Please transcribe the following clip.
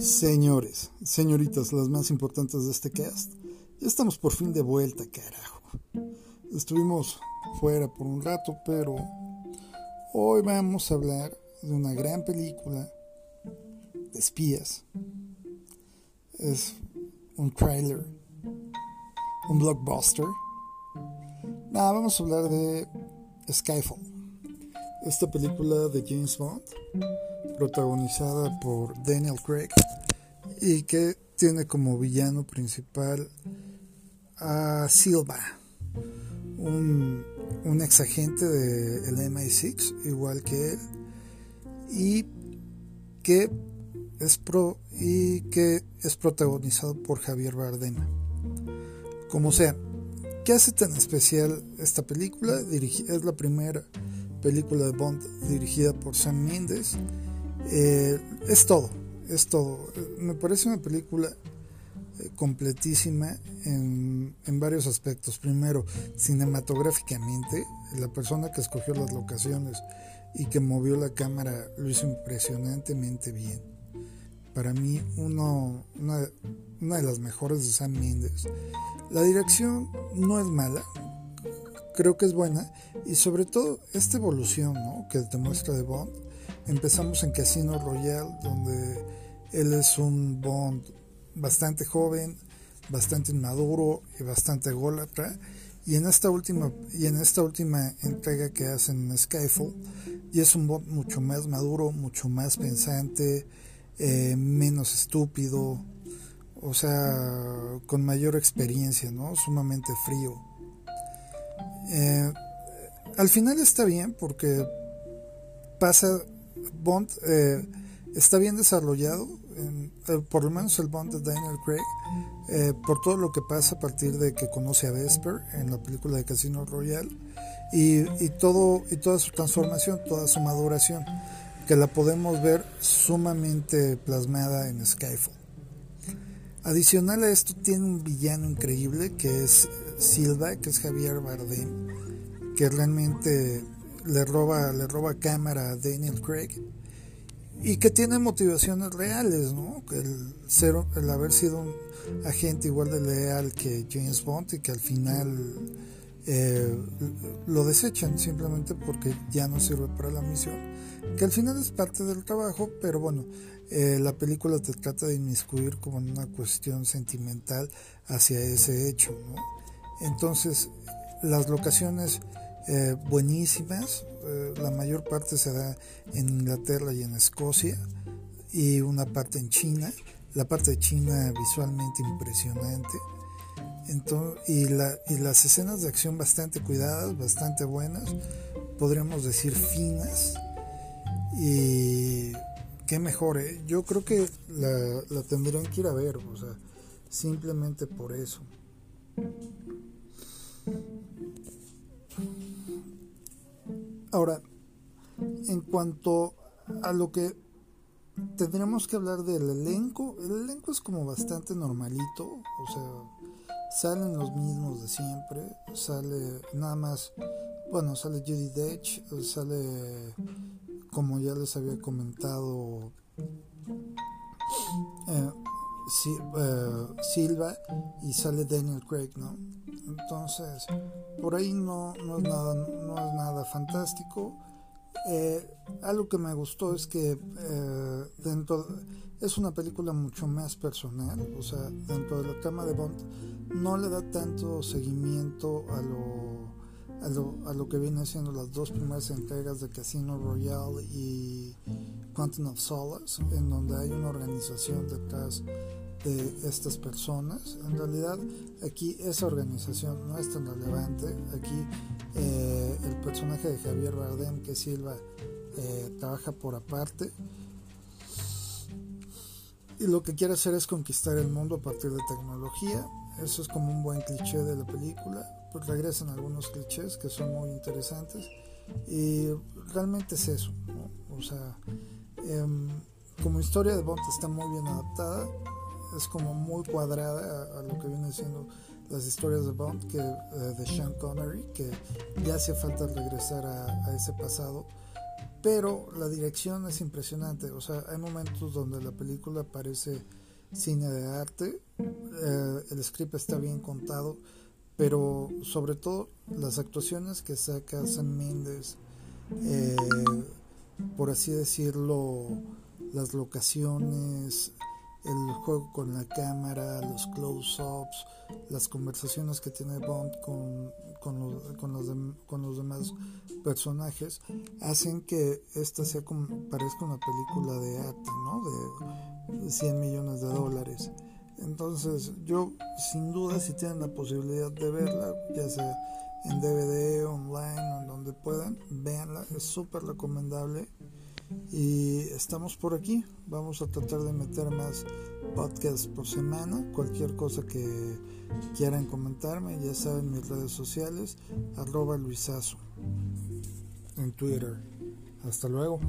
Señores, señoritas, las más importantes de este cast, ya estamos por fin de vuelta, carajo. Estuvimos fuera por un rato, pero hoy vamos a hablar de una gran película de espías. Es un trailer, un blockbuster. Nada, vamos a hablar de Skyfall, esta película de James Bond protagonizada por Daniel Craig y que tiene como villano principal a Silva, un, ex agente del MI6, igual que él, y que es pro y que es protagonizado por Javier Bardem. Como sea, ¿qué hace tan especial esta película? es la primera película de Bond dirigida por Sam Mendes eh, es todo, es todo. Me parece una película eh, completísima en, varios aspectos. Primero, cinematográficamente, la persona que escogió las locaciones y que movió la cámara lo hizo impresionantemente bien. Para mí, uno, una, una de las mejores de Sam Mendes. La dirección no es mala, creo que es buena y sobre todo esta evolución ¿no? que te muestra de Bond Empezamos en Casino Royale, donde él es un Bond bastante joven, bastante inmaduro y bastante ególatra. Y en esta última, y en esta última entrega que hacen en Skyfall, y es un Bond mucho más maduro, mucho más pensante, eh, menos estúpido, o sea, con mayor experiencia, ¿no? Sumamente frío. Eh, al final está bien porque pasa Bond eh, está bien desarrollado, eh, por lo menos el Bond de Daniel Craig, eh, por todo lo que pasa a partir de que conoce a Vesper en la película de Casino Royale y, todo, y toda su transformación, toda su maduración, que la podemos ver sumamente plasmada en Skyfall. Adicional a esto tiene un villano increíble que es Silva, que es Javier Bardem, que realmente le roba, le roba cámara a Daniel Craig y que tiene motivaciones reales, ¿no? El, ser, el haber sido un agente igual de leal que James Bond y que al final eh, lo desechan simplemente porque ya no sirve para la misión, que al final es parte del trabajo, pero bueno, eh, la película te trata de inmiscuir como en una cuestión sentimental hacia ese hecho, ¿no? Entonces, las locaciones eh, buenísimas. Eh, la mayor parte se da en Inglaterra y en Escocia y una parte en China. La parte de China visualmente impresionante. Entonces, y, la, y las escenas de acción bastante cuidadas, bastante buenas, podríamos decir finas. Y qué mejor, ¿eh? yo creo que la, la tendrían que ir a ver, o sea, simplemente por eso. Ahora, en cuanto a lo que tendríamos que hablar del elenco, el elenco es como bastante normalito, o sea, salen los mismos de siempre, sale nada más, bueno, sale Judy Dench, sale, como ya les había comentado, eh, eh, Silva y sale Daniel Craig, ¿no? Entonces, por ahí no, no, es, nada, no es nada fantástico. Eh, algo que me gustó es que eh, dentro es una película mucho más personal, o sea, dentro de la trama de Bond no le da tanto seguimiento a lo, a lo, a lo que vienen siendo las dos primeras entregas de Casino Royale y Quantum of Solace, en donde hay una organización detrás de estas personas. En realidad aquí esa organización no es tan relevante. Aquí eh, el personaje de Javier Bardem, que Silva, eh, trabaja por aparte. Y lo que quiere hacer es conquistar el mundo a partir de tecnología. Eso es como un buen cliché de la película. Pues regresan algunos clichés que son muy interesantes. Y realmente es eso. O sea, em, como historia de Bond está muy bien adaptada es como muy cuadrada a, lo que viene siendo las historias de Bond que eh, de Sean Connery que ya hace falta regresar a, ese pasado pero la dirección es impresionante. O sea, hay momentos donde la película parece cine de arte, eh, el script está bien contado, pero sobre todo las actuaciones que saca Sam Mendes, eh, por así decirlo, las locaciones, el juego con la cámara, los close-ups, las conversaciones que tiene Bond con, con, los, con, los demás personajes, hacen que esta sea como, parezca una película de arte, ¿no? De 100 millones de dólares. Entonces, yo, sin duda, si tienen la posibilidad de verla, ya sea en DVD, online, donde puedan, véanla, es súper recomendable. Y estamos por aquí. Vamos a tratar de meter más podcasts por semana. Cualquier cosa que quieran comentarme, ya saben mis redes sociales, arroba luisazo en Twitter. Hasta luego.